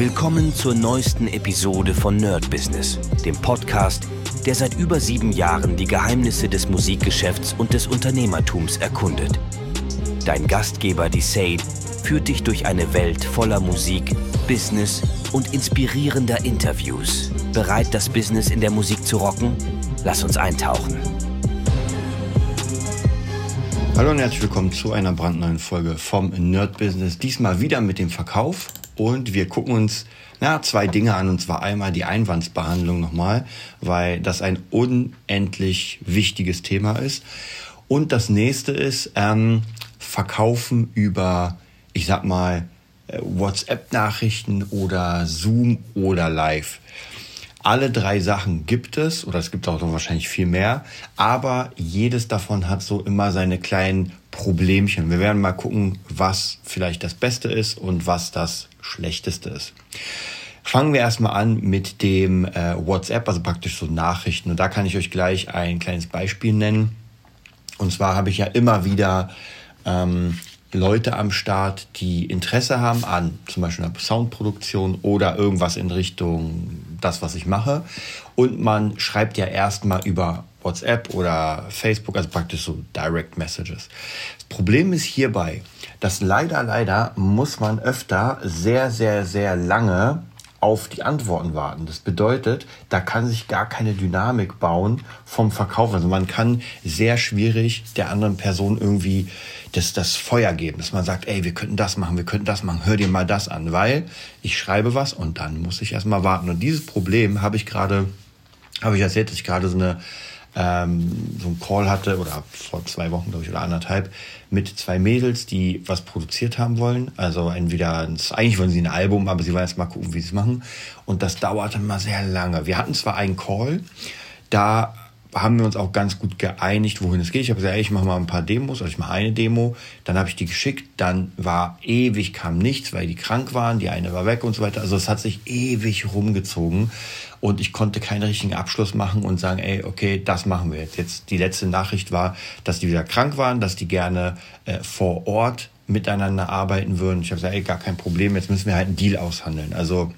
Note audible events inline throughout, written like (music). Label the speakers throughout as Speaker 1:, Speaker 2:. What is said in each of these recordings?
Speaker 1: Willkommen zur neuesten Episode von Nerd Business, dem Podcast, der seit über sieben Jahren die Geheimnisse des Musikgeschäfts und des Unternehmertums erkundet. Dein Gastgeber, die Sade, führt dich durch eine Welt voller Musik, Business und inspirierender Interviews. Bereit, das Business in der Musik zu rocken? Lass uns eintauchen.
Speaker 2: Hallo und herzlich willkommen zu einer brandneuen Folge vom Nerd Business. Diesmal wieder mit dem Verkauf und wir gucken uns na, zwei Dinge an und zwar einmal die Einwandsbehandlung nochmal, weil das ein unendlich wichtiges Thema ist. Und das nächste ist ähm, Verkaufen über, ich sag mal, äh, WhatsApp-Nachrichten oder Zoom oder Live. Alle drei Sachen gibt es, oder es gibt auch noch wahrscheinlich viel mehr, aber jedes davon hat so immer seine kleinen Problemchen. Wir werden mal gucken, was vielleicht das Beste ist und was das Schlechteste ist. Fangen wir erstmal an mit dem äh, WhatsApp, also praktisch so Nachrichten. Und da kann ich euch gleich ein kleines Beispiel nennen. Und zwar habe ich ja immer wieder ähm, Leute am Start, die Interesse haben an zum Beispiel einer Soundproduktion oder irgendwas in Richtung das, was ich mache. Und man schreibt ja erstmal über WhatsApp oder Facebook, also praktisch so Direct Messages. Das Problem ist hierbei, dass leider, leider muss man öfter sehr, sehr, sehr lange auf die Antworten warten. Das bedeutet, da kann sich gar keine Dynamik bauen vom Verkauf. Also man kann sehr schwierig der anderen Person irgendwie das, das Feuer geben, dass man sagt, ey, wir könnten das machen, wir könnten das machen, hör dir mal das an, weil ich schreibe was und dann muss ich erstmal warten. Und dieses Problem habe ich gerade, habe ich erzählt, dass ich gerade so eine ähm, so einen Call hatte oder vor zwei Wochen, glaube ich, oder anderthalb, mit zwei Mädels, die was produziert haben wollen. Also entweder, eigentlich wollen sie ein Album, aber sie wollen erst mal gucken, wie sie es machen. Und das dauerte mal sehr lange. Wir hatten zwar einen Call, da haben wir uns auch ganz gut geeinigt, wohin es geht. Ich habe gesagt, ey, ich mache mal ein paar Demos, also ich mache eine Demo, dann habe ich die geschickt, dann war ewig, kam nichts, weil die krank waren, die eine war weg und so weiter. Also es hat sich ewig rumgezogen und ich konnte keinen richtigen Abschluss machen und sagen, ey, okay, das machen wir jetzt. Jetzt die letzte Nachricht war, dass die wieder krank waren, dass die gerne äh, vor Ort miteinander arbeiten würden. Ich habe gesagt, ey, gar kein Problem, jetzt müssen wir halt einen Deal aushandeln. Also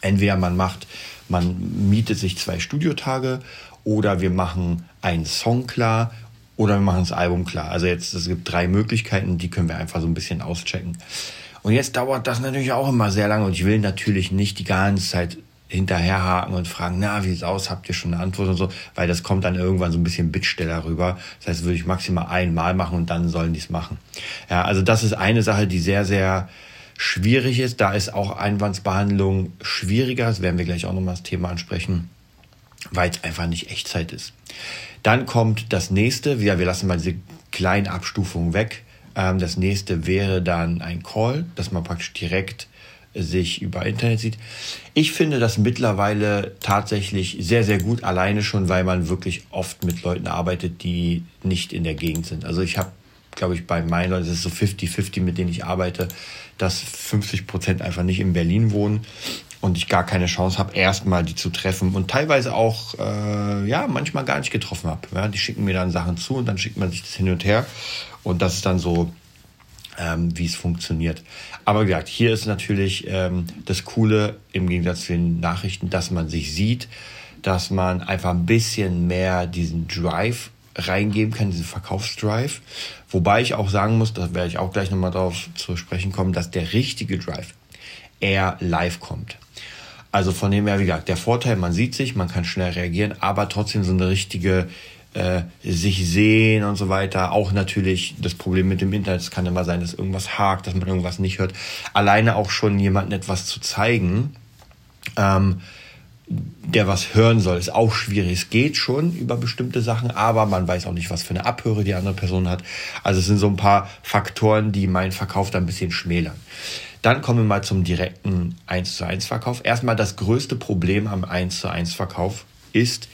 Speaker 2: entweder man macht, man mietet sich zwei Studiotage oder wir machen einen Song klar oder wir machen das Album klar. Also jetzt, es gibt drei Möglichkeiten, die können wir einfach so ein bisschen auschecken. Und jetzt dauert das natürlich auch immer sehr lange und ich will natürlich nicht die ganze Zeit hinterherhaken und fragen, na, wie sieht's aus, habt ihr schon eine Antwort und so, weil das kommt dann irgendwann so ein bisschen Bittsteller rüber. Das heißt, würde ich maximal einmal machen und dann sollen die es machen. Ja, also das ist eine Sache, die sehr, sehr schwierig ist. Da ist auch Einwandsbehandlung schwieriger. Das werden wir gleich auch nochmal das Thema ansprechen weil es einfach nicht Echtzeit ist. Dann kommt das nächste, ja, wir lassen mal diese kleinen Abstufungen weg. Ähm, das nächste wäre dann ein Call, dass man praktisch direkt sich über Internet sieht. Ich finde das mittlerweile tatsächlich sehr, sehr gut, alleine schon, weil man wirklich oft mit Leuten arbeitet, die nicht in der Gegend sind. Also ich habe, glaube ich, bei meinen Leuten, es ist so 50-50, mit denen ich arbeite, dass 50 Prozent einfach nicht in Berlin wohnen und ich gar keine Chance habe, erstmal die zu treffen und teilweise auch, äh, ja, manchmal gar nicht getroffen habe. Ja, die schicken mir dann Sachen zu und dann schickt man sich das hin und her und das ist dann so, ähm, wie es funktioniert. Aber wie gesagt, hier ist natürlich ähm, das Coole im Gegensatz zu den Nachrichten, dass man sich sieht, dass man einfach ein bisschen mehr diesen Drive reingeben kann, diesen Verkaufsdrive. Wobei ich auch sagen muss, da werde ich auch gleich nochmal darauf zu sprechen kommen, dass der richtige Drive eher live kommt. Also von dem her, wie gesagt, der Vorteil, man sieht sich, man kann schnell reagieren, aber trotzdem so eine richtige äh, sich sehen und so weiter. Auch natürlich das Problem mit dem Internet. Es kann immer sein, dass irgendwas hakt, dass man irgendwas nicht hört. Alleine auch schon jemandem etwas zu zeigen, ähm, der was hören soll, ist auch schwierig. Es geht schon über bestimmte Sachen, aber man weiß auch nicht, was für eine Abhöre die andere Person hat. Also es sind so ein paar Faktoren, die meinen Verkauf da ein bisschen schmälern. Dann kommen wir mal zum direkten 1 zu 1 Verkauf. Erstmal das größte Problem am 1 zu 1 Verkauf ist,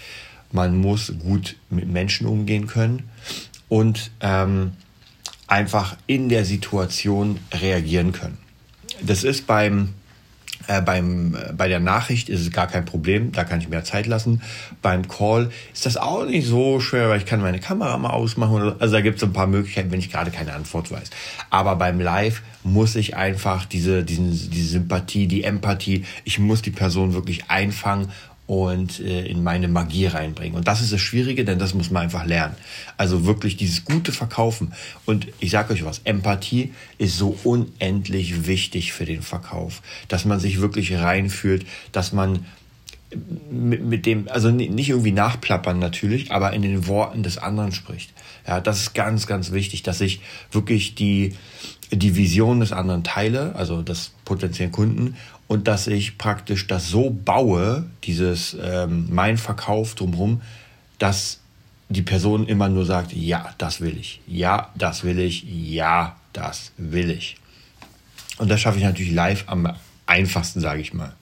Speaker 2: man muss gut mit Menschen umgehen können und ähm, einfach in der Situation reagieren können. Das ist beim Äh, beim, äh, bei der Nachricht ist es gar kein Problem, da kann ich mehr Zeit lassen. Beim Call ist das auch nicht so schwer, weil ich kann meine Kamera mal ausmachen. Oder, also da gibt es ein paar Möglichkeiten, wenn ich gerade keine Antwort weiß. Aber beim Live muss ich einfach diese, diesen, diese Sympathie, die Empathie, ich muss die Person wirklich einfangen und äh, in meine Magie reinbringen. Und das ist das Schwierige, denn das muss man einfach lernen. Also wirklich dieses gute Verkaufen. Und ich sage euch was, Empathie ist so unendlich wichtig für den Verkauf, dass man sich wirklich reinfühlt, dass man mit, mit dem, also nicht irgendwie nachplappern natürlich, aber in den Worten des anderen spricht. Ja, das ist ganz, ganz wichtig, dass ich wirklich die, die Vision des anderen teile, also des potenziellen Kunden, und dass ich praktisch das so baue, dieses ähm, mein Verkauf drumherum, dass die Person immer nur sagt, ja, das will ich, ja, das will ich, ja, das will ich. Und das schaffe ich natürlich live am einfachsten, sage ich mal.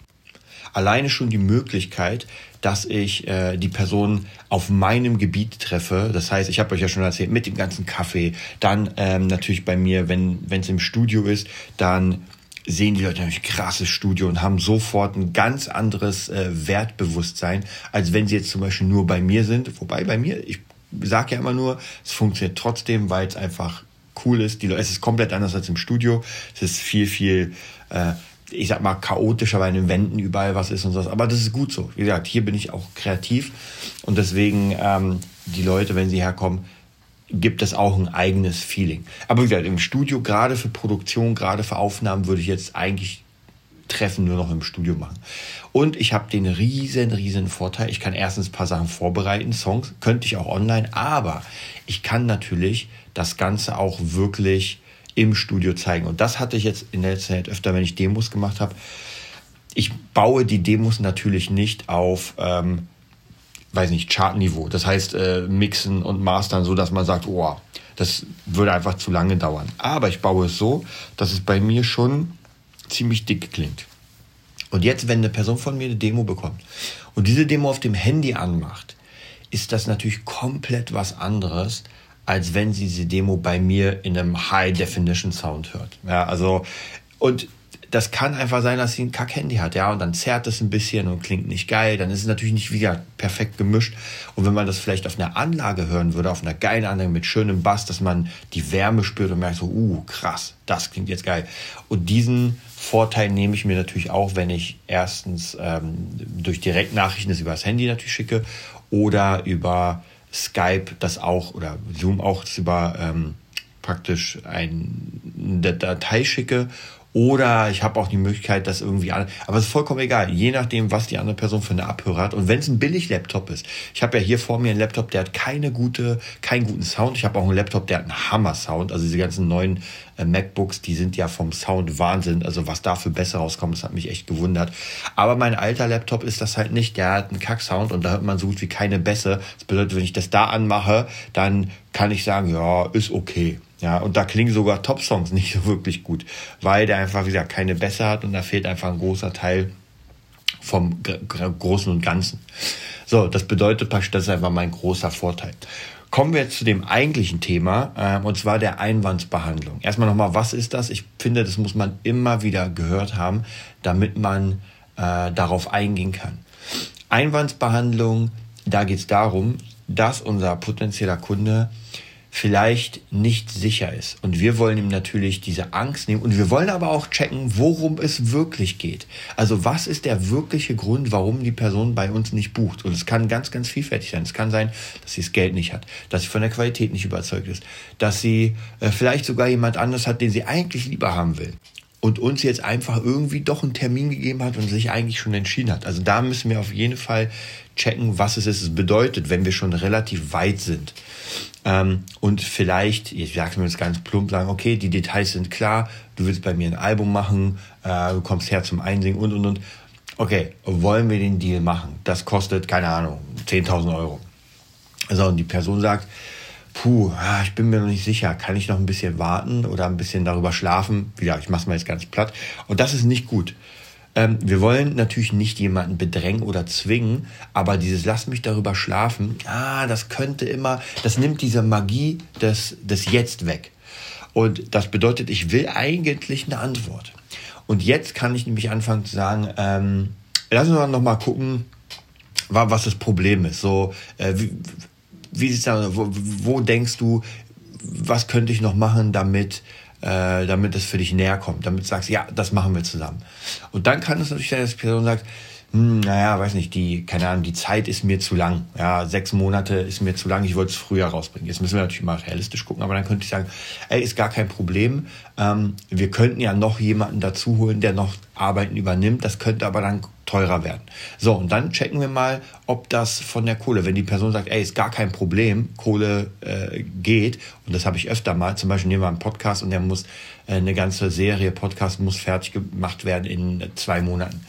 Speaker 2: Alleine schon die Möglichkeit, dass ich äh, die Person auf meinem Gebiet treffe. Das heißt, ich habe euch ja schon erzählt, mit dem ganzen Kaffee. Dann ähm, natürlich bei mir, wenn es im Studio ist, dann sehen die Leute natürlich krasses Studio und haben sofort ein ganz anderes äh, Wertbewusstsein, als wenn sie jetzt zum Beispiel nur bei mir sind. Wobei bei mir, ich sage ja immer nur, es funktioniert trotzdem, weil es einfach cool ist. Die, es ist komplett anders als im Studio. Es ist viel, viel, äh, ich sag mal, chaotischer, weil in den Wänden überall was ist und so. Aber das ist gut so. Wie gesagt, hier bin ich auch kreativ und deswegen ähm, die Leute, wenn sie herkommen, gibt es auch ein eigenes Feeling. Aber wie gesagt, im Studio, gerade für Produktion, gerade für Aufnahmen, würde ich jetzt eigentlich Treffen nur noch im Studio machen. Und ich habe den riesen, riesen Vorteil, ich kann erstens ein paar Sachen vorbereiten, Songs, könnte ich auch online, aber ich kann natürlich das Ganze auch wirklich im Studio zeigen. Und das hatte ich jetzt in der Zeit öfter, wenn ich Demos gemacht habe. Ich baue die Demos natürlich nicht auf ähm, weiß nicht, Chartniveau. Das heißt, äh, mixen und mastern, so dass man sagt, oh, das würde einfach zu lange dauern. Aber ich baue es so, dass es bei mir schon ziemlich dick klingt. Und jetzt, wenn eine Person von mir eine Demo bekommt und diese Demo auf dem Handy anmacht, ist das natürlich komplett was anderes, als wenn sie diese Demo bei mir in einem High-Definition-Sound hört. Ja, also, und das kann einfach sein, dass sie ein Kack-Handy hat, ja, und dann zerrt es ein bisschen und klingt nicht geil. Dann ist es natürlich nicht wieder perfekt gemischt. Und wenn man das vielleicht auf einer Anlage hören würde, auf einer geilen Anlage mit schönem Bass, dass man die Wärme spürt und merkt so, uh, krass, das klingt jetzt geil. Und diesen Vorteil nehme ich mir natürlich auch, wenn ich erstens ähm, durch Direktnachrichten das über das Handy natürlich schicke oder über Skype das auch oder Zoom auch über ähm, praktisch eine Datei schicke oder ich habe auch die Möglichkeit, das irgendwie an. Aber es ist vollkommen egal, je nachdem, was die andere Person für eine Abhörer hat. Und wenn es ein Billig-Laptop ist, ich habe ja hier vor mir einen Laptop, der hat keine gute, keinen guten Sound. Ich habe auch einen Laptop, der hat einen Hammer-Sound. Also diese ganzen neuen äh, MacBooks, die sind ja vom Sound Wahnsinn. Also was da für besser rauskommt, das hat mich echt gewundert. Aber mein alter Laptop ist das halt nicht. Der hat einen Kack-Sound und da hört man so gut wie keine Bässe. Das bedeutet, wenn ich das da anmache, dann kann ich sagen, ja, ist okay. Ja, und da klingen sogar Top-Songs nicht (laughs) so wirklich gut, weil der einfach, wie gesagt, keine Bässe hat und da fehlt einfach ein großer Teil vom Großen und Ganzen. So, das bedeutet praktisch, das ist einfach mein großer Vorteil. Kommen wir jetzt zu dem eigentlichen Thema, äh, und zwar der Einwandsbehandlung. Erstmal nochmal, was ist das? Ich finde, das muss man immer wieder gehört haben, damit man äh, darauf eingehen kann. Einwandsbehandlung, da geht es darum, dass unser potenzieller Kunde vielleicht nicht sicher ist. Und wir wollen ihm natürlich diese Angst nehmen und wir wollen aber auch checken, worum es wirklich geht. Also was ist der wirkliche Grund, warum die Person bei uns nicht bucht? Und es kann ganz, ganz vielfältig sein. Es kann sein, dass sie das Geld nicht hat, dass sie von der Qualität nicht überzeugt ist, dass sie äh, vielleicht sogar jemand anders hat, den sie eigentlich lieber haben will und uns jetzt einfach irgendwie doch einen Termin gegeben hat und sich eigentlich schon entschieden hat. Also da müssen wir auf jeden Fall checken, was es ist. Bedeutet, wenn wir schon relativ weit sind ähm, und vielleicht, ich sage mir jetzt ganz plump, sagen, okay, die Details sind klar, du willst bei mir ein Album machen, äh, du kommst her zum Einsingen und und und. Okay, wollen wir den Deal machen? Das kostet, keine Ahnung, 10.000 Euro. So, und die Person sagt, puh, ich bin mir noch nicht sicher, kann ich noch ein bisschen warten oder ein bisschen darüber schlafen? Ja, ich mache es mal jetzt ganz platt. Und das ist nicht gut. Ähm, wir wollen natürlich nicht jemanden bedrängen oder zwingen, aber dieses Lass mich darüber schlafen, ah, das könnte immer, das nimmt diese Magie des, des Jetzt weg. Und das bedeutet, ich will eigentlich eine Antwort. Und jetzt kann ich nämlich anfangen zu sagen, ähm, lass uns noch mal gucken, was das Problem ist. So, äh, wie, wie sieht's da, wo, wo denkst du, was könnte ich noch machen, damit äh, damit es für dich näher kommt, damit du sagst, ja, das machen wir zusammen. Und dann kann es natürlich sein, dass die Person sagt, hm, naja, weiß nicht, die, keine Ahnung, die Zeit ist mir zu lang. Ja, sechs Monate ist mir zu lang, ich wollte es früher rausbringen. Jetzt müssen wir natürlich mal realistisch gucken, aber dann könnte ich sagen, ey, ist gar kein Problem. Ähm, wir könnten ja noch jemanden dazu holen, der noch Arbeiten übernimmt. Das könnte aber dann teurer werden. So, und dann checken wir mal, ob das von der Kohle, wenn die Person sagt, ey, ist gar kein Problem, Kohle äh, geht, und das habe ich öfter mal, zum Beispiel nehmen wir einen Podcast und der muss, äh, eine ganze Serie Podcast muss fertig gemacht werden in zwei Monaten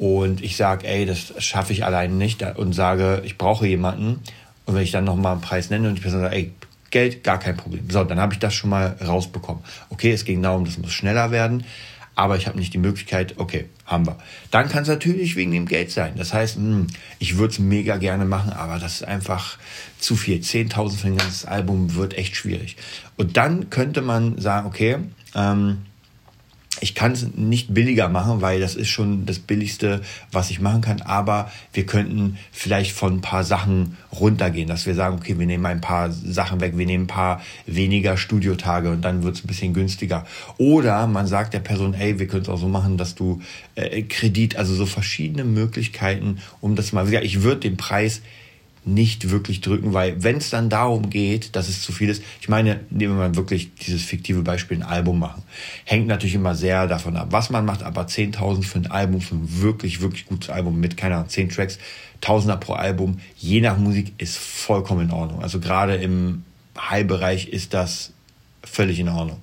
Speaker 2: und ich sage, ey, das schaffe ich alleine nicht und sage, ich brauche jemanden und wenn ich dann nochmal einen Preis nenne und die Person sagt, ey, Geld, gar kein Problem. So, dann habe ich das schon mal rausbekommen. Okay, es ging darum, das muss schneller werden, aber ich habe nicht die Möglichkeit, okay, haben wir. Dann kann es natürlich wegen dem Geld sein. Das heißt, mh, hm, ich würde es mega gerne machen, aber das ist einfach zu viel. 10.000 für ein ganzes Album wird echt schwierig. Und dann könnte man sagen, okay, ähm, ich kann es nicht billiger machen, weil das ist schon das Billigste, was ich machen kann. Aber wir könnten vielleicht von ein paar Sachen runtergehen, dass wir sagen, okay, wir nehmen ein paar Sachen weg, wir nehmen ein paar weniger Studiotage und dann wird es ein bisschen günstiger. Oder man sagt der Person, ey, wir können es auch so machen, dass du äh, Kredit, also so verschiedene Möglichkeiten, um das mal, ich würde den Preis nicht wirklich drücken, weil wenn es dann darum geht, dass es zu viel ist, ich meine, nehmen wir mal wirklich dieses fiktive Beispiel, ein Album machen. Hängt natürlich immer sehr davon ab, was man macht, aber 10.000 für ein Album, für ein wirklich, wirklich gutes Album mit, keine Ahnung, 10 Tracks, Tausender pro Album, je nach Musik ist vollkommen in Ordnung. Also gerade im High-Bereich ist das völlig in Ordnung.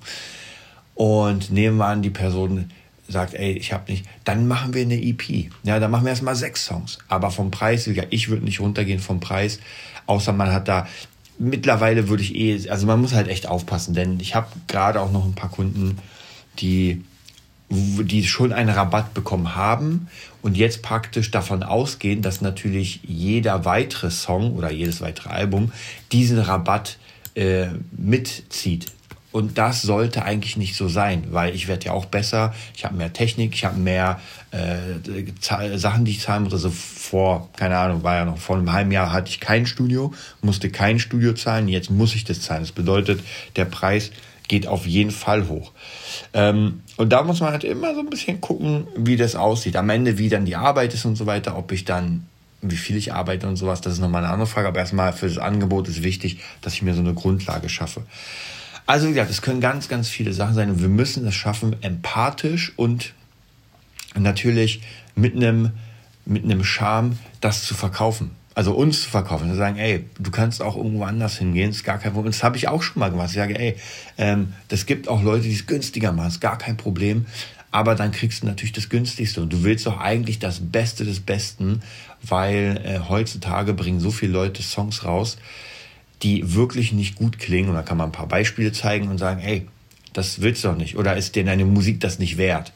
Speaker 2: Und nehmen wir an, die Person sagt, ey, ich habe nicht, dann machen wir eine EP. Ja, dann machen wir erstmal sechs Songs. Aber vom Preis, ich würde nicht runtergehen vom Preis, außer man hat da mittlerweile würde ich eh, also man muss halt echt aufpassen, denn ich habe gerade auch noch ein paar Kunden, die die schon einen Rabatt bekommen haben und jetzt praktisch davon ausgehen, dass natürlich jeder weitere Song oder jedes weitere Album diesen Rabatt äh, mitzieht. Und das sollte eigentlich nicht so sein, weil ich werde ja auch besser, ich habe mehr Technik, ich habe mehr äh, Sachen, die ich zahlen muss. Also vor, keine Ahnung, war ja noch vor einem halben Jahr hatte ich kein Studio, musste kein Studio zahlen, jetzt muss ich das zahlen. Das bedeutet, der Preis geht auf jeden Fall hoch. Ähm, und da muss man halt immer so ein bisschen gucken, wie das aussieht. Am Ende, wie dann die Arbeit ist und so weiter, ob ich dann wie viel ich arbeite und sowas, das ist nochmal eine andere Frage. Aber erstmal für das Angebot ist wichtig, dass ich mir so eine Grundlage schaffe. Also wie gesagt, es können ganz, ganz viele Sachen sein und wir müssen es schaffen, empathisch und natürlich mit einem mit einem Charme das zu verkaufen. Also uns zu verkaufen. Zu sagen, ey, du kannst auch irgendwo anders hingehen, ist gar kein Problem. Das habe ich auch schon mal gemacht. Ich sage, ey, ähm, das gibt auch Leute, die es günstiger machen, ist gar kein Problem. Aber dann kriegst du natürlich das günstigste. Und du willst doch eigentlich das Beste des Besten, weil äh, heutzutage bringen so viele Leute Songs raus, die wirklich nicht gut klingen. Und da kann man ein paar Beispiele zeigen und sagen, hey, das willst du doch nicht. Oder ist dir deine Musik das nicht wert?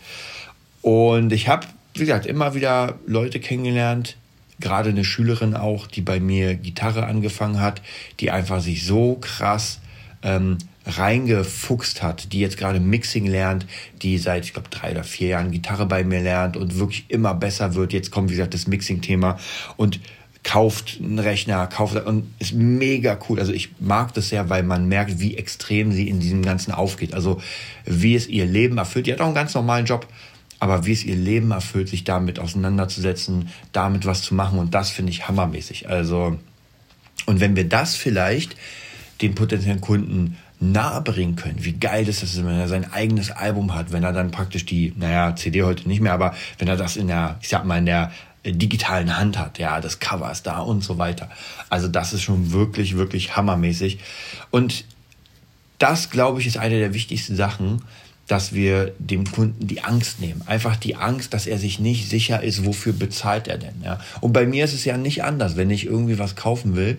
Speaker 2: Und ich habe, wie gesagt, immer wieder Leute kennengelernt, gerade eine Schülerin auch, die bei mir Gitarre angefangen hat, die einfach sich so krass ähm, reingefuchst hat, die jetzt gerade Mixing lernt, die seit, ich glaube, drei oder vier Jahren Gitarre bei mir lernt und wirklich immer besser wird. Jetzt kommt, wie gesagt, das Mixing-Thema und kauft einen Rechner, kauft und ist mega cool. Also ich mag das sehr, weil man merkt, wie extrem sie in diesem Ganzen aufgeht. Also wie es ihr Leben erfüllt. Die hat auch einen ganz normalen Job, aber wie es ihr Leben erfüllt, sich damit auseinanderzusetzen, damit was zu machen und das finde ich hammermäßig. Also und wenn wir das vielleicht den potenziellen Kunden nahebringen können, wie geil ist das, wenn er sein eigenes Album hat, wenn er dann praktisch die, naja, CD heute nicht mehr, aber wenn er das in der, ich sag mal, in der digitalen Hand hat. Ja, das Cover ist da und so weiter. Also das ist schon wirklich, wirklich hammermäßig. Und das, glaube ich, ist eine der wichtigsten Sachen, dass wir dem Kunden die Angst nehmen. Einfach die Angst, dass er sich nicht sicher ist, wofür bezahlt er denn. Ja? Und bei mir ist es ja nicht anders. Wenn ich irgendwie was kaufen will,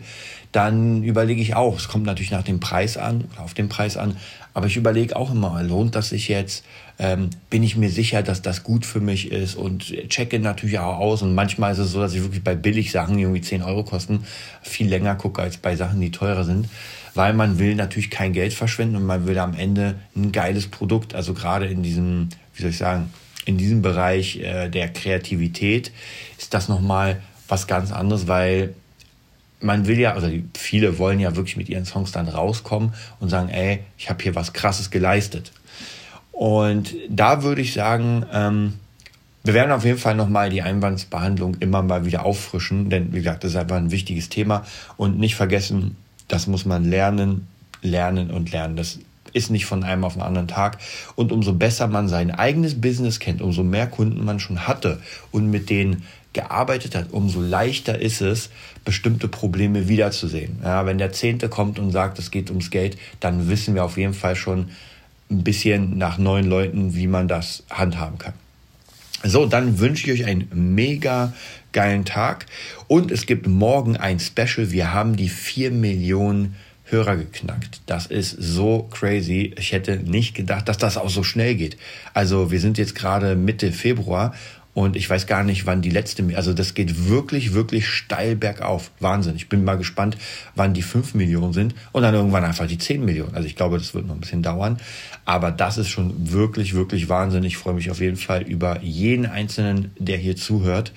Speaker 2: dann überlege ich auch, es kommt natürlich nach dem Preis an auf den Preis an, aber ich überlege auch immer, lohnt das sich jetzt? Ähm, bin ich mir sicher, dass das gut für mich ist und checke natürlich auch aus. Und manchmal ist es so, dass ich wirklich bei Billigsachen, die irgendwie 10 Euro kosten, viel länger gucke als bei Sachen, die teurer sind. Weil man will natürlich kein Geld verschwenden und man will am Ende ein geiles Produkt. Also gerade in diesem, wie soll ich sagen, in diesem Bereich äh, der Kreativität ist das nochmal was ganz anderes, weil man will ja, also viele wollen ja wirklich mit ihren Songs dann rauskommen und sagen, ey, ich habe hier was Krasses geleistet. Und da würde ich sagen, ähm, wir werden auf jeden Fall nochmal die Einwandsbehandlung immer mal wieder auffrischen, denn wie gesagt, das ist einfach ein wichtiges Thema und nicht vergessen, das muss man lernen, lernen und lernen. Das ist nicht von einem auf den anderen Tag. Und umso besser man sein eigenes Business kennt, umso mehr Kunden man schon hatte und mit denen gearbeitet hat, umso leichter ist es, bestimmte Probleme wiederzusehen. Ja, wenn der Zehnte kommt und sagt, es geht ums Geld, dann wissen wir auf jeden Fall schon ein bisschen nach neuen Leuten, wie man das handhaben kann. So, dann wünsche ich euch einen mega geilen Tag und es gibt morgen ein Special. Wir haben die 4 Millionen Hörer geknackt. Das ist so crazy. Ich hätte nicht gedacht, dass das auch so schnell geht. Also wir sind jetzt gerade Mitte Februar und ich weiß gar nicht, wann die letzte, also das geht wirklich, wirklich steil bergauf. Wahnsinn. Ich bin mal gespannt, wann die 5 Millionen sind und dann irgendwann einfach die 10 Millionen. Also ich glaube, das wird noch ein bisschen dauern. Aber das ist schon wirklich, wirklich Wahnsinn. Ich freue mich auf jeden Fall über jeden Einzelnen, der hier zuhört.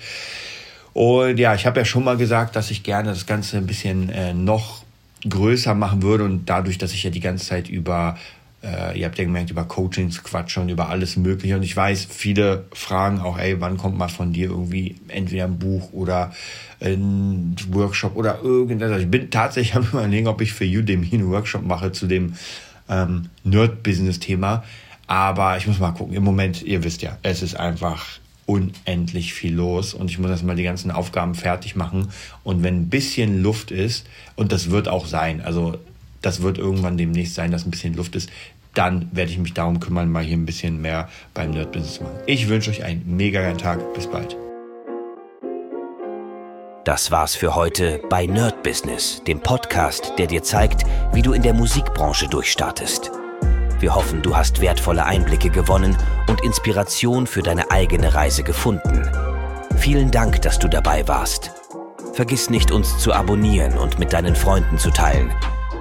Speaker 2: Und ja, ich habe ja schon mal gesagt, dass ich gerne das Ganze ein bisschen äh, noch größer machen würde und dadurch, dass ich ja die ganze Zeit über äh, ihr habt ja gemerkt, über Coachings quatschen und über alles Mögliche. Und ich weiß, viele fragen auch, ey, wann kommt mal von dir irgendwie entweder ein Buch oder ein Workshop oder irgendetwas. Also ich bin tatsächlich (laughs) am überlegen, ob ich für Udemy einen Workshop mache zu dem ähm, Nerd-Business-Thema. Aber ich muss mal gucken. Im Moment, ihr wisst ja, es ist einfach unendlich viel los und ich muss erstmal die ganzen Aufgaben fertig machen. Und wenn ein bisschen Luft ist, und das wird auch sein, also das wird irgendwann demnächst sein, dass ein bisschen Luft ist. Dann werde ich mich darum kümmern, mal hier ein bisschen mehr beim Nerd Business zu machen. Ich wünsche euch einen mega geilen Tag. Bis bald.
Speaker 1: Das war's für heute bei Nerd Business, dem Podcast, der dir zeigt, wie du in der Musikbranche durchstartest. Wir hoffen, du hast wertvolle Einblicke gewonnen und Inspiration für deine eigene Reise gefunden. Vielen Dank, dass du dabei warst. Vergiss nicht, uns zu abonnieren und mit deinen Freunden zu teilen.